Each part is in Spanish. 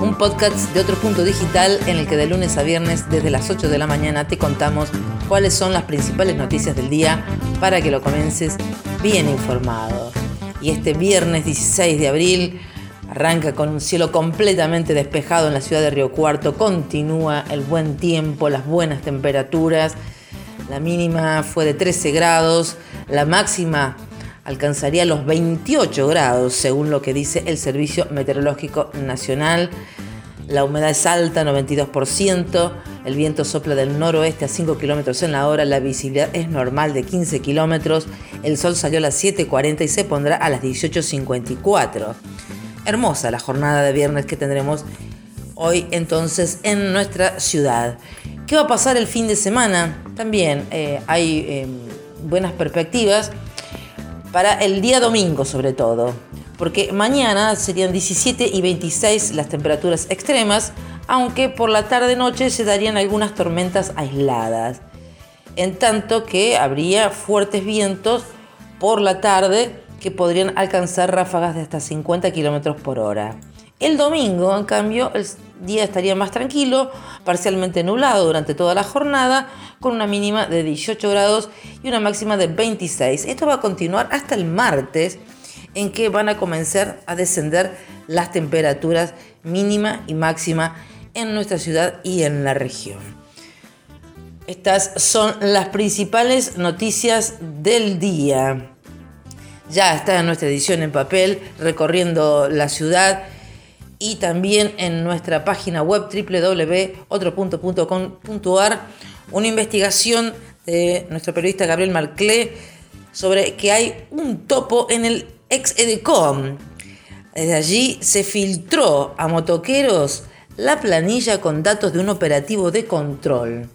un podcast de otro punto digital en el que de lunes a viernes desde las 8 de la mañana te contamos cuáles son las principales noticias del día para que lo comiences bien informado. Y este viernes 16 de abril arranca con un cielo completamente despejado en la ciudad de Río Cuarto, continúa el buen tiempo, las buenas temperaturas. La mínima fue de 13 grados, la máxima alcanzaría los 28 grados, según lo que dice el Servicio Meteorológico Nacional. La humedad es alta, 92%. El viento sopla del noroeste a 5 kilómetros en la hora. La visibilidad es normal de 15 kilómetros. El sol salió a las 7.40 y se pondrá a las 18.54. Hermosa la jornada de viernes que tendremos hoy entonces en nuestra ciudad. ¿Qué va a pasar el fin de semana? También eh, hay eh, buenas perspectivas para el día domingo sobre todo, porque mañana serían 17 y 26 las temperaturas extremas, aunque por la tarde-noche se darían algunas tormentas aisladas, en tanto que habría fuertes vientos por la tarde que podrían alcanzar ráfagas de hasta 50 km por hora. El domingo, en cambio, día estaría más tranquilo, parcialmente nublado durante toda la jornada, con una mínima de 18 grados y una máxima de 26. Esto va a continuar hasta el martes, en que van a comenzar a descender las temperaturas mínima y máxima en nuestra ciudad y en la región. Estas son las principales noticias del día. Ya está en nuestra edición en papel, recorriendo la ciudad y también en nuestra página web www.otropunto.com.ar una investigación de nuestro periodista Gabriel Marclé sobre que hay un topo en el ex Edecom. Desde allí se filtró a motoqueros la planilla con datos de un operativo de control.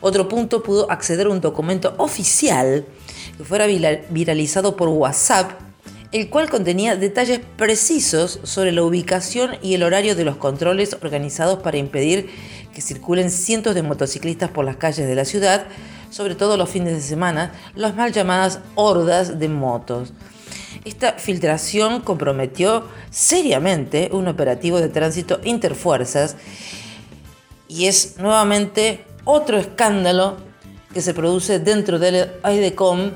Otro punto pudo acceder a un documento oficial que fuera viralizado por WhatsApp el cual contenía detalles precisos sobre la ubicación y el horario de los controles organizados para impedir que circulen cientos de motociclistas por las calles de la ciudad, sobre todo los fines de semana, las mal llamadas hordas de motos. Esta filtración comprometió seriamente un operativo de tránsito interfuerzas y es nuevamente otro escándalo que se produce dentro del AIDECOM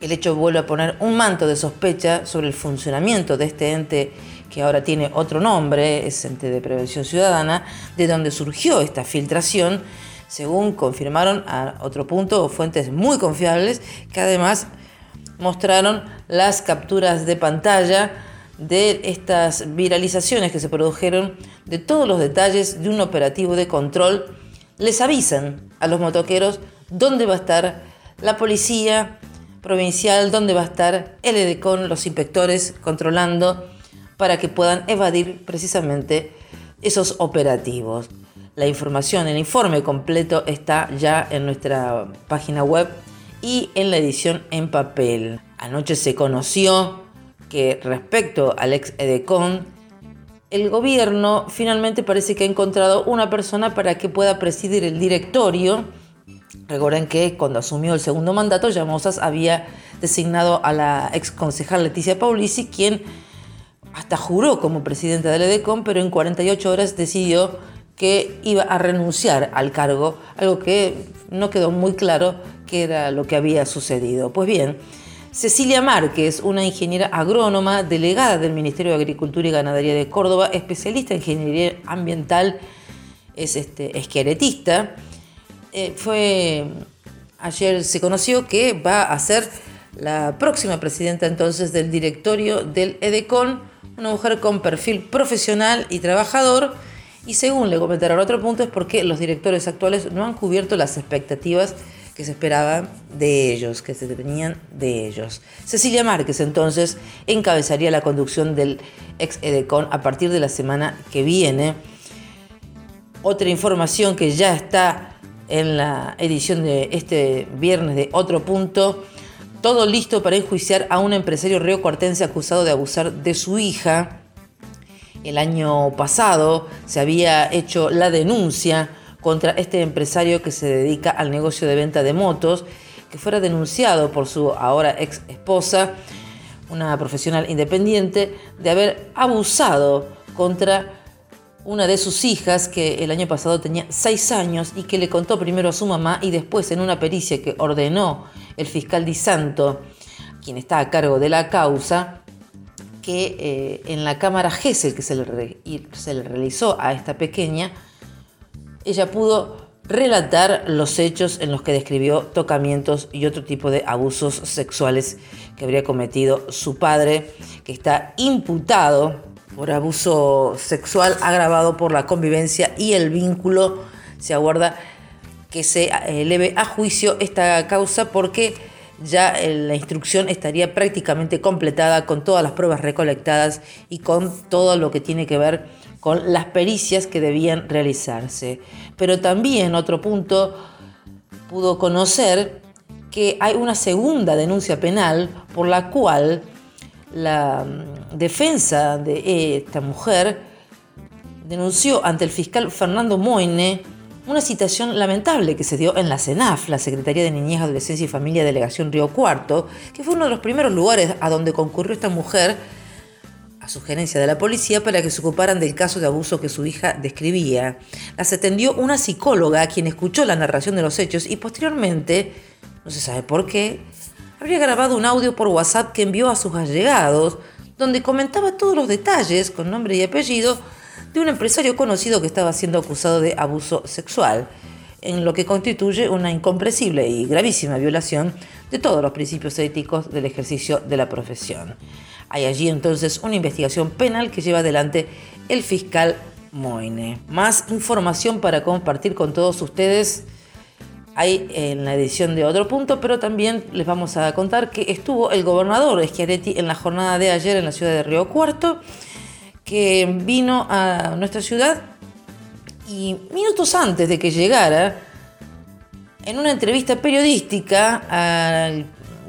el hecho vuelve a poner un manto de sospecha sobre el funcionamiento de este ente que ahora tiene otro nombre, es ente de prevención ciudadana, de donde surgió esta filtración, según confirmaron a otro punto fuentes muy confiables que además mostraron las capturas de pantalla de estas viralizaciones que se produjeron, de todos los detalles de un operativo de control. Les avisan a los motoqueros dónde va a estar la policía, provincial donde va a estar el EDECON, los inspectores controlando para que puedan evadir precisamente esos operativos. La información, el informe completo está ya en nuestra página web y en la edición en papel. Anoche se conoció que respecto al ex EDECON, el gobierno finalmente parece que ha encontrado una persona para que pueda presidir el directorio Recuerden que cuando asumió el segundo mandato, Llamosas había designado a la ex concejal Leticia Paulisi, quien hasta juró como presidenta del EDECOM, pero en 48 horas decidió que iba a renunciar al cargo, algo que no quedó muy claro qué era lo que había sucedido. Pues bien, Cecilia Márquez, una ingeniera agrónoma delegada del Ministerio de Agricultura y Ganadería de Córdoba, especialista en ingeniería ambiental, es este, esqueletista, eh, fue ayer se conoció que va a ser la próxima presidenta entonces del directorio del EDECON, una mujer con perfil profesional y trabajador. Y según le comentaron otro punto es porque los directores actuales no han cubierto las expectativas que se esperaban de ellos, que se tenían de ellos. Cecilia Márquez entonces encabezaría la conducción del ex EDECON a partir de la semana que viene Otra información que ya está en la edición de este viernes de Otro Punto. Todo listo para enjuiciar a un empresario río-cuartense acusado de abusar de su hija. El año pasado se había hecho la denuncia contra este empresario que se dedica al negocio de venta de motos, que fuera denunciado por su ahora ex esposa, una profesional independiente, de haber abusado contra una de sus hijas que el año pasado tenía seis años y que le contó primero a su mamá y después en una pericia que ordenó el fiscal Di Santo, quien está a cargo de la causa, que eh, en la cámara GESEL que se se le realizó a esta pequeña, ella pudo relatar los hechos en los que describió tocamientos y otro tipo de abusos sexuales que habría cometido su padre, que está imputado por abuso sexual agravado por la convivencia y el vínculo. Se aguarda que se eleve a juicio esta causa porque ya eh, la instrucción estaría prácticamente completada con todas las pruebas recolectadas y con todo lo que tiene que ver con las pericias que debían realizarse. Pero también otro punto pudo conocer que hay una segunda denuncia penal por la cual la mm, defensa de esta mujer denunció ante el fiscal Fernando Moine una citación lamentable que se dio en la CENAF, la Secretaría de Niñez, Adolescencia y Familia Delegación Río Cuarto, que fue uno de los primeros lugares a donde concurrió esta mujer a sugerencia de la policía para que se ocuparan del caso de abuso que su hija describía. Las atendió una psicóloga quien escuchó la narración de los hechos y posteriormente, no se sabe por qué, habría grabado un audio por WhatsApp que envió a sus allegados, donde comentaba todos los detalles, con nombre y apellido, de un empresario conocido que estaba siendo acusado de abuso sexual, en lo que constituye una incomprensible y gravísima violación de todos los principios éticos del ejercicio de la profesión. Hay allí entonces una investigación penal que lleva adelante el fiscal Moine. Más información para compartir con todos ustedes hay en la edición de otro punto, pero también les vamos a contar que estuvo el gobernador Schiaretti en la jornada de ayer en la ciudad de Río Cuarto, que vino a nuestra ciudad y minutos antes de que llegara, en una entrevista periodística a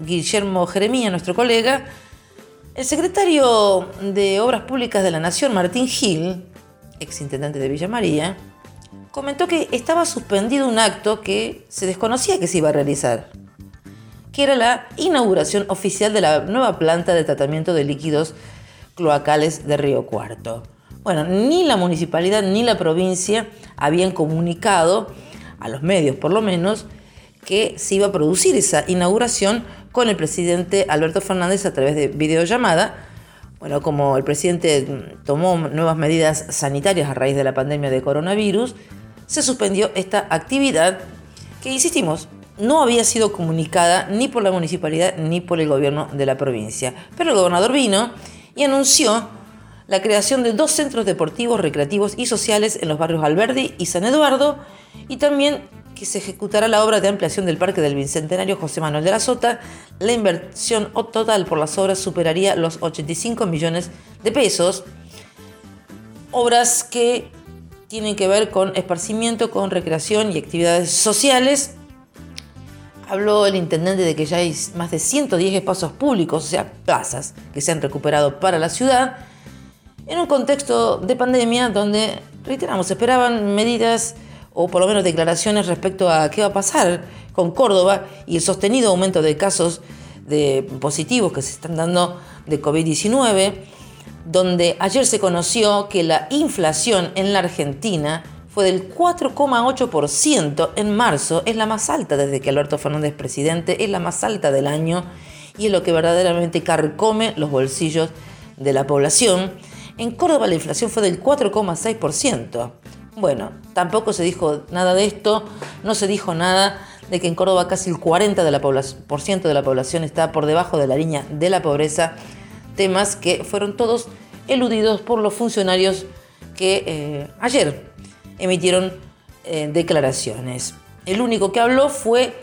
Guillermo Jeremía, nuestro colega, el secretario de Obras Públicas de la Nación, Martín Gil, ex intendente de Villa María, comentó que estaba suspendido un acto que se desconocía que se iba a realizar, que era la inauguración oficial de la nueva planta de tratamiento de líquidos cloacales de Río Cuarto. Bueno, ni la municipalidad ni la provincia habían comunicado, a los medios por lo menos, que se iba a producir esa inauguración con el presidente Alberto Fernández a través de videollamada. Bueno, como el presidente tomó nuevas medidas sanitarias a raíz de la pandemia de coronavirus, se suspendió esta actividad que, insistimos, no había sido comunicada ni por la municipalidad ni por el gobierno de la provincia. Pero el gobernador vino y anunció la creación de dos centros deportivos, recreativos y sociales en los barrios Alberdi y San Eduardo y también que se ejecutará la obra de ampliación del Parque del Bicentenario José Manuel de la Sota. La inversión total por las obras superaría los 85 millones de pesos. Obras que tienen que ver con esparcimiento, con recreación y actividades sociales. Habló el intendente de que ya hay más de 110 espacios públicos, o sea, plazas, que se han recuperado para la ciudad, en un contexto de pandemia donde, reiteramos, esperaban medidas o por lo menos declaraciones respecto a qué va a pasar con Córdoba y el sostenido aumento de casos de positivos que se están dando de COVID-19 donde ayer se conoció que la inflación en la Argentina fue del 4,8% en marzo, es la más alta desde que Alberto Fernández es presidente, es la más alta del año y es lo que verdaderamente carcome los bolsillos de la población. En Córdoba la inflación fue del 4,6%. Bueno, tampoco se dijo nada de esto, no se dijo nada de que en Córdoba casi el 40% de la, población está por debajo de la línea de la pobreza temas que fueron todos eludidos por los funcionarios que eh, ayer emitieron eh, declaraciones. El único que habló fue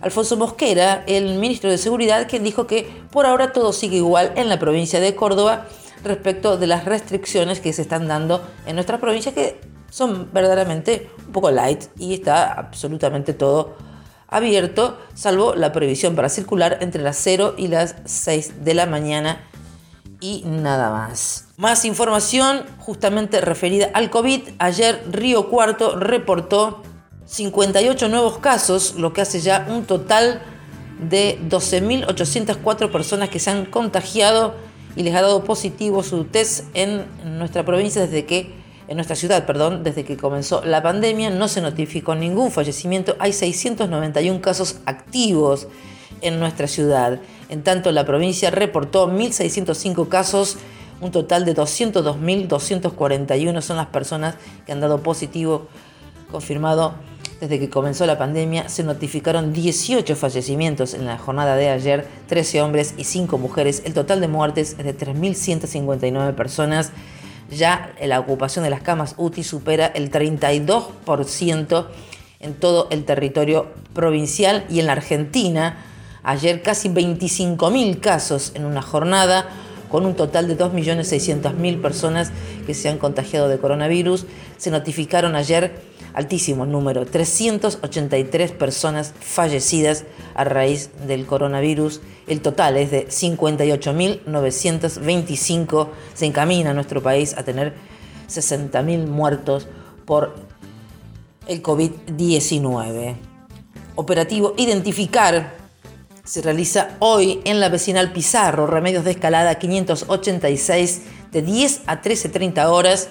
Alfonso Mosquera, el ministro de Seguridad, quien dijo que por ahora todo sigue igual en la provincia de Córdoba respecto de las restricciones que se están dando en nuestra provincia, que son verdaderamente un poco light y está absolutamente todo abierto, salvo la prohibición para circular entre las 0 y las 6 de la mañana y nada más. Más información justamente referida al COVID. Ayer Río Cuarto reportó 58 nuevos casos, lo que hace ya un total de 12.804 personas que se han contagiado y les ha dado positivo su test en nuestra provincia desde que en nuestra ciudad, perdón, desde que comenzó la pandemia no se notificó ningún fallecimiento. Hay 691 casos activos en nuestra ciudad. En tanto, la provincia reportó 1.605 casos, un total de 202.241 son las personas que han dado positivo confirmado desde que comenzó la pandemia. Se notificaron 18 fallecimientos en la jornada de ayer, 13 hombres y 5 mujeres. El total de muertes es de 3.159 personas. Ya la ocupación de las camas UTI supera el 32% en todo el territorio provincial y en la Argentina Ayer casi 25.000 casos en una jornada, con un total de 2.600.000 personas que se han contagiado de coronavirus. Se notificaron ayer, altísimo número, 383 personas fallecidas a raíz del coronavirus. El total es de 58.925. Se encamina nuestro país a tener 60.000 muertos por el COVID-19. Operativo Identificar se realiza hoy en la vecinal Pizarro, Remedios de Escalada 586, de 10 a 13.30 horas.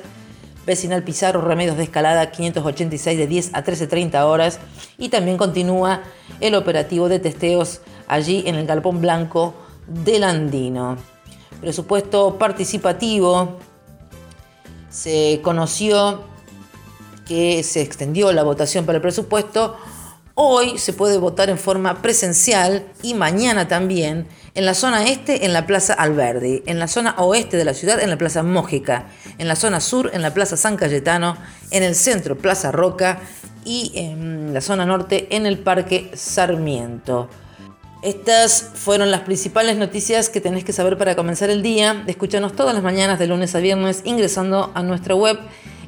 Vecinal Pizarro, Remedios de Escalada 586, de 10 a 13.30 horas. Y también continúa el operativo de testeos allí en el Galpón Blanco del Andino. Presupuesto participativo. Se conoció que se extendió la votación para el presupuesto Hoy se puede votar en forma presencial y mañana también en la zona este en la Plaza Alberdi, en la zona oeste de la ciudad en la Plaza Mójica, en la zona sur en la Plaza San Cayetano, en el centro Plaza Roca y en la zona norte en el Parque Sarmiento. Estas fueron las principales noticias que tenés que saber para comenzar el día. Escúchanos todas las mañanas de lunes a viernes ingresando a nuestra web